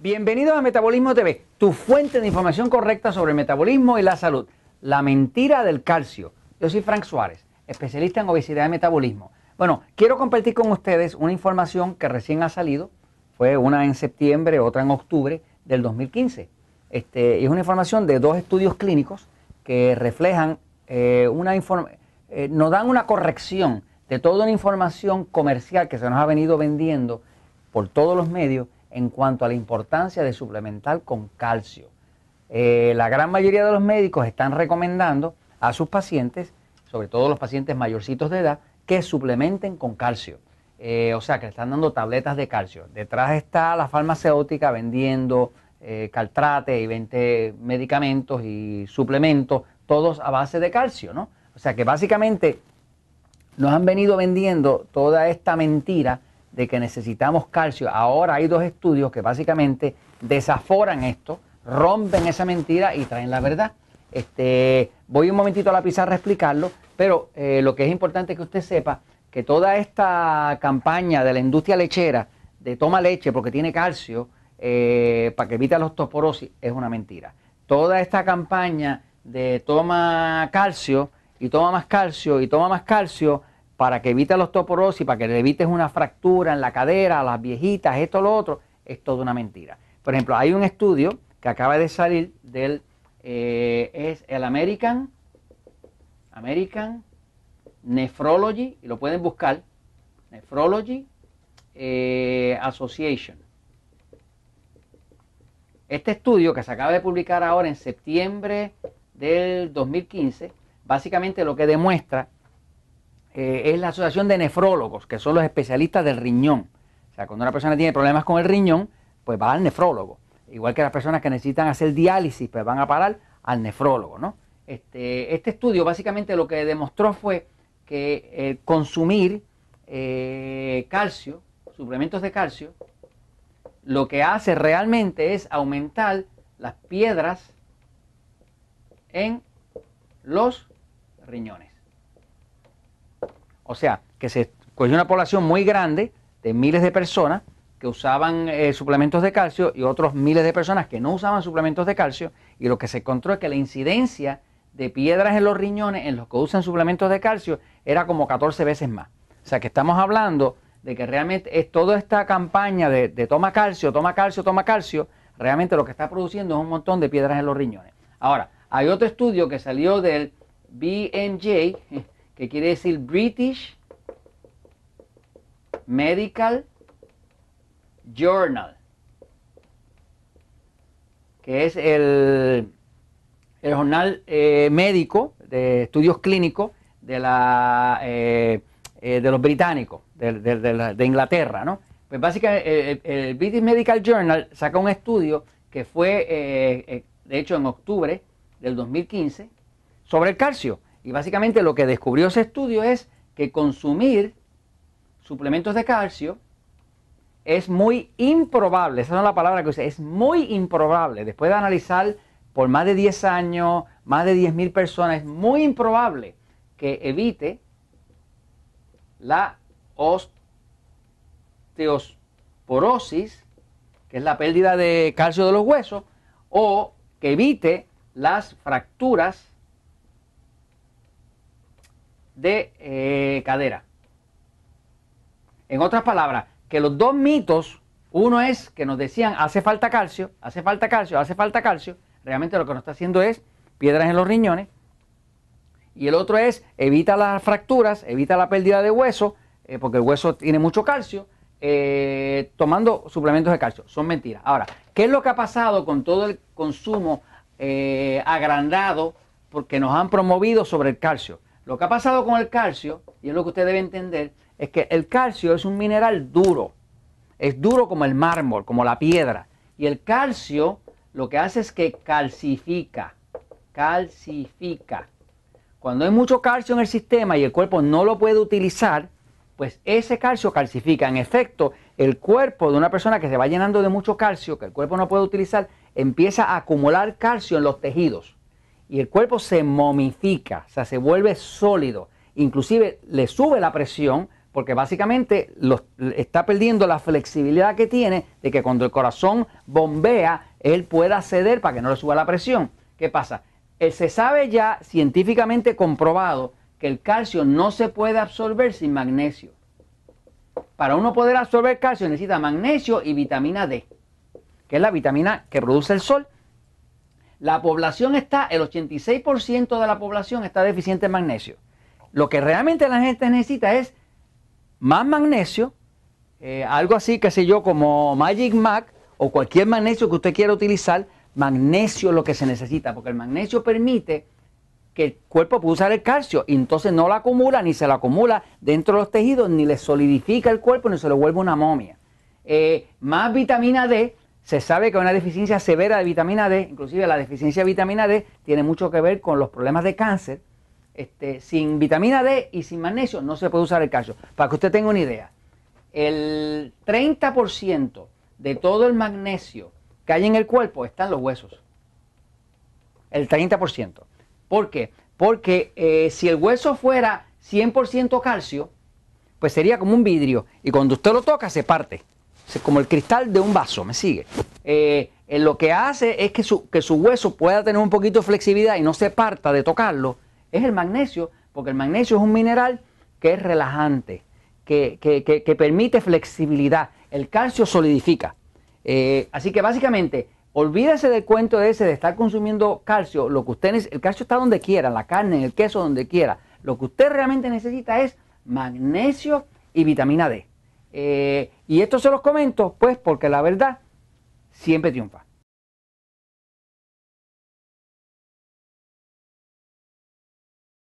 Bienvenidos a Metabolismo TV, tu fuente de información correcta sobre el metabolismo y la salud. La mentira del calcio. Yo soy Frank Suárez, especialista en obesidad y metabolismo. Bueno, quiero compartir con ustedes una información que recién ha salido. Fue una en septiembre, otra en octubre del 2015. Este, es una información de dos estudios clínicos que reflejan eh, una información, eh, nos dan una corrección de toda una información comercial que se nos ha venido vendiendo por todos los medios en cuanto a la importancia de suplementar con calcio. Eh, la gran mayoría de los médicos están recomendando a sus pacientes, sobre todo los pacientes mayorcitos de edad, que suplementen con calcio. Eh, o sea, que le están dando tabletas de calcio. Detrás está la farmacéutica vendiendo eh, caltrate y 20 medicamentos y suplementos, todos a base de calcio, ¿no? O sea que básicamente nos han venido vendiendo toda esta mentira de que necesitamos calcio. Ahora hay dos estudios que básicamente desaforan esto, rompen esa mentira y traen la verdad. Este, voy un momentito a la pizarra a explicarlo, pero eh, lo que es importante que usted sepa que toda esta campaña de la industria lechera de toma leche porque tiene calcio eh, para que evite la osteoporosis es una mentira. Toda esta campaña de toma calcio y toma más calcio y toma más calcio para que evite la osteoporosis, para que le evites una fractura en la cadera, a las viejitas, esto, lo otro, es toda una mentira. Por ejemplo, hay un estudio que acaba de salir del, eh, es el American, American Nephrology, y lo pueden buscar, Nephrology eh, Association. Este estudio que se acaba de publicar ahora en septiembre del 2015, básicamente lo que demuestra eh, es la Asociación de Nefrólogos, que son los especialistas del riñón. O sea, cuando una persona tiene problemas con el riñón, pues va al nefrólogo. Igual que las personas que necesitan hacer diálisis, pues van a parar al nefrólogo, ¿no? Este, este estudio básicamente lo que demostró fue que eh, consumir eh, calcio, suplementos de calcio, lo que hace realmente es aumentar las piedras en los riñones. O sea, que se cogió una población muy grande de miles de personas que usaban eh, suplementos de calcio y otros miles de personas que no usaban suplementos de calcio y lo que se encontró es que la incidencia de piedras en los riñones en los que usan suplementos de calcio era como 14 veces más. O sea que estamos hablando de que realmente es toda esta campaña de, de toma calcio, toma calcio, toma calcio, realmente lo que está produciendo es un montón de piedras en los riñones. Ahora, hay otro estudio que salió del BMJ, que quiere decir British Medical Journal, que es el, el jornal eh, médico de estudios clínicos de, la, eh, eh, de los británicos, de, Inglaterra, ¿no? Pues básicamente el, el, British Medical Journal saca un estudio que fue, de hecho, en octubre del 2015, sobre el calcio. Y básicamente lo que descubrió ese estudio es que consumir suplementos de calcio es muy improbable, esa es la palabra que usa, es muy improbable, después de analizar por más de 10 años, más de 10.000 personas, es muy improbable que evite la osteoporosis, que es la pérdida de calcio de los huesos, o que evite las fracturas de eh, cadera. En otras palabras, que los dos mitos, uno es que nos decían hace falta calcio, hace falta calcio, hace falta calcio, realmente lo que nos está haciendo es piedras en los riñones, y el otro es evita las fracturas, evita la pérdida de hueso, eh, porque el hueso tiene mucho calcio, eh, tomando suplementos de calcio. Son mentiras. Ahora, ¿qué es lo que ha pasado con todo el consumo agrandado porque nos han promovido sobre el calcio? Lo que ha pasado con el calcio, y es lo que usted debe entender, es que el calcio es un mineral duro. Es duro como el mármol, como la piedra. Y el calcio lo que hace es que calcifica. Calcifica. Cuando hay mucho calcio en el sistema y el cuerpo no lo puede utilizar, pues ese calcio calcifica. En efecto, el cuerpo de una persona que se va llenando de mucho calcio, que el cuerpo no puede utilizar, empieza a acumular calcio en los tejidos y el cuerpo se momifica, o sea, se vuelve sólido. Inclusive le sube la presión porque básicamente está perdiendo la flexibilidad que tiene de que cuando el corazón bombea, él pueda ceder para que no le suba la presión. ¿Qué pasa? Eh, se sabe ya científicamente comprobado que el calcio no se puede absorber sin magnesio. Para uno poder absorber calcio necesita magnesio y vitamina D, que es la vitamina que produce el sol. La población está, el 86% de la población está deficiente en magnesio. Lo que realmente la gente necesita es más magnesio, eh, algo así, que sé yo, como Magic Mac o cualquier magnesio que usted quiera utilizar, magnesio es lo que se necesita, porque el magnesio permite que el cuerpo pueda usar el calcio y entonces no lo acumula ni se lo acumula dentro de los tejidos, ni le solidifica el cuerpo ni se lo vuelve una momia. Eh, más vitamina D, se sabe que una deficiencia severa de vitamina D, inclusive la deficiencia de vitamina D, tiene mucho que ver con los problemas de cáncer. Este, sin vitamina D y sin magnesio no se puede usar el calcio. Para que usted tenga una idea, el 30% de todo el magnesio que hay en el cuerpo está en los huesos. El 30%. ¿Por qué? Porque eh, si el hueso fuera 100% calcio, pues sería como un vidrio. Y cuando usted lo toca, se parte. Como el cristal de un vaso, ¿me sigue? Eh, lo que hace es que su, que su hueso pueda tener un poquito de flexibilidad y no se parta de tocarlo. Es el magnesio, porque el magnesio es un mineral que es relajante, que, que permite flexibilidad. El calcio solidifica. Eh, así que básicamente, olvídese del cuento ese de estar consumiendo calcio. Lo que usted el calcio está donde quiera, la carne, el queso, donde quiera. Lo que usted realmente necesita es magnesio y vitamina D. Eh, y esto se los comento, pues, porque la verdad siempre triunfa.